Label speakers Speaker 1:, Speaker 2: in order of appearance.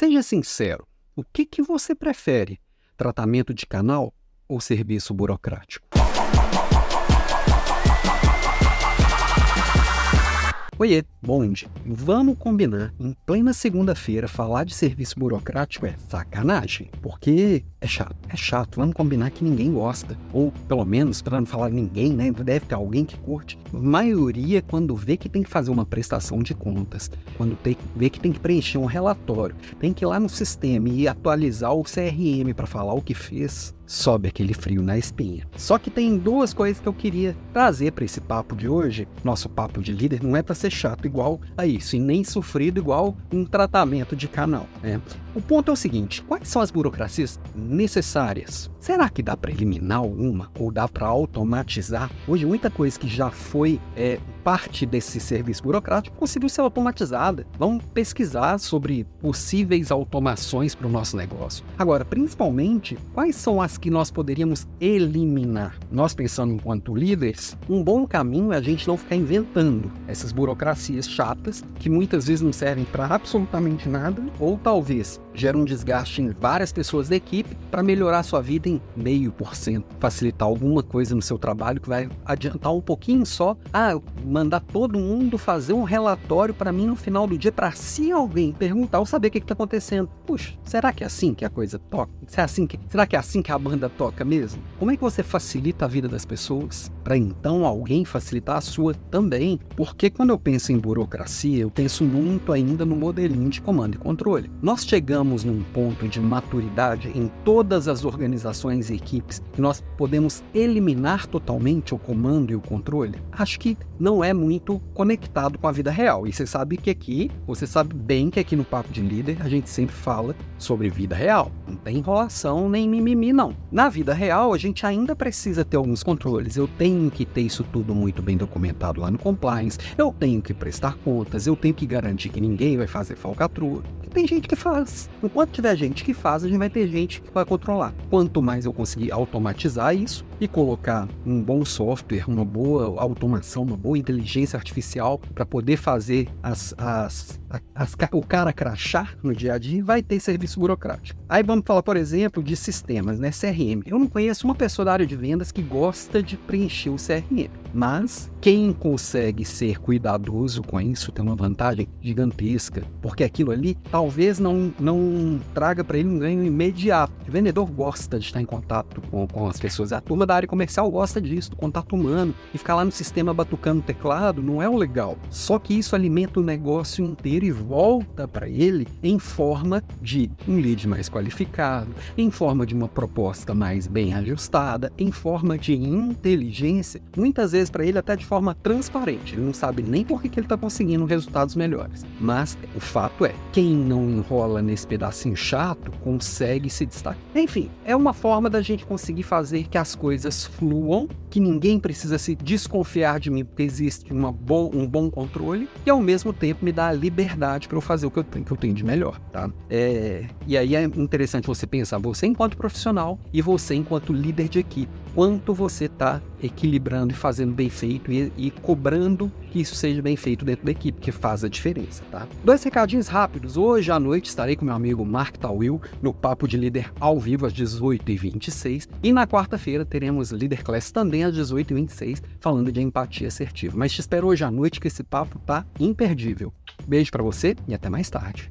Speaker 1: Seja sincero, o que, que você prefere? Tratamento de canal ou serviço burocrático? Oiê, bonde. Vamos combinar. Em plena segunda-feira, falar de serviço burocrático é sacanagem. Porque é chato. É chato. Vamos combinar que ninguém gosta. Ou, pelo menos, para não falar ninguém, né? Deve ter alguém que curte. A maioria, quando vê que tem que fazer uma prestação de contas, quando tem, vê que tem que preencher um relatório, tem que ir lá no sistema e atualizar o CRM para falar o que fez, sobe aquele frio na espinha. Só que tem duas coisas que eu queria trazer para esse papo de hoje. Nosso papo de líder não é para ser chato igual a isso, e nem sofrido igual um tratamento de canal. Né? O ponto é o seguinte: quais são as burocracias necessárias? Será que dá para eliminar alguma ou dá para automatizar? Hoje, muita coisa que já foi é, parte desse serviço burocrático conseguiu ser automatizada. Vamos pesquisar sobre possíveis automações para o nosso negócio. Agora, principalmente, quais são as que nós poderíamos eliminar? Nós, pensando enquanto líderes, um bom caminho é a gente não ficar inventando essas burocracias chatas que muitas vezes não servem para absolutamente nada ou talvez gera um desgaste em várias pessoas da equipe para melhorar sua vida em meio por cento, facilitar alguma coisa no seu trabalho que vai adiantar um pouquinho só. Ah, mandar todo mundo fazer um relatório para mim no final do dia para se alguém perguntar ou saber o que está acontecendo. Puxa, será que é assim que a coisa toca? Será, assim que, será que é assim que a banda toca mesmo? Como é que você facilita a vida das pessoas para então alguém facilitar a sua também? Porque quando eu penso em burocracia, eu penso muito ainda no modelinho de comando e controle. Nós chegamos num ponto de maturidade em todas as organizações e equipes que nós podemos eliminar totalmente o comando e o controle? Acho que não não é muito conectado com a vida real. E você sabe que aqui, você sabe bem que aqui no Papo de Líder a gente sempre fala sobre vida real. Não tem enrolação nem mimimi, não. Na vida real, a gente ainda precisa ter alguns controles. Eu tenho que ter isso tudo muito bem documentado lá no compliance. Eu tenho que prestar contas. Eu tenho que garantir que ninguém vai fazer falcatrua. Tem gente que faz. Enquanto tiver gente que faz, a gente vai ter gente que vai controlar. Quanto mais eu conseguir automatizar isso e colocar um bom software, uma boa automação, uma boa inteligência artificial para poder fazer as, as, as, o cara crachar no dia a dia, vai ter serviço burocrático. Aí vamos falar, por exemplo, de sistemas, né? CRM. Eu não conheço uma pessoa da área de vendas que gosta de preencher o CRM, mas quem consegue ser cuidadoso com isso tem uma vantagem gigantesca, porque aquilo ali talvez não, não traga para ele um ganho imediato. O vendedor gosta de estar em contato com, com as pessoas. A turma da área comercial gosta disso, do contato humano. E ficar lá no sistema batucando o teclado não é o legal. Só que isso alimenta o negócio inteiro e volta para ele em forma de um lead mais qualificado, em forma de uma proposta mais bem ajustada, em forma de inteligência, muitas vezes para ele até de forma transparente. Ele não sabe nem por que, que ele está conseguindo resultados melhores. Mas o fato é, quem não enrola nesse pedacinho chato consegue se destacar. Enfim, é uma forma da gente conseguir fazer que as coisas fluam, que ninguém precisa se desconfiar de mim porque existe bo um bom controle e ao mesmo tempo me dá a liberdade para eu fazer o que eu tenho, que eu tenho de melhor, tá? É, e aí é interessante você pensar, você enquanto profissional e você enquanto líder de equipe, quanto você está equilibrando e fazendo bem feito e, e, cobrando que isso seja bem feito dentro da equipe, que faz a diferença, tá? Dois recadinhos rápidos. Hoje à noite estarei com meu amigo Mark Tawil no Papo de Líder ao vivo às 18h26 e na quarta-feira teremos Líder Class também às 18h26 falando de empatia assertiva. Mas te espero hoje à noite que esse papo tá imperdível. Beijo para você e até mais tarde.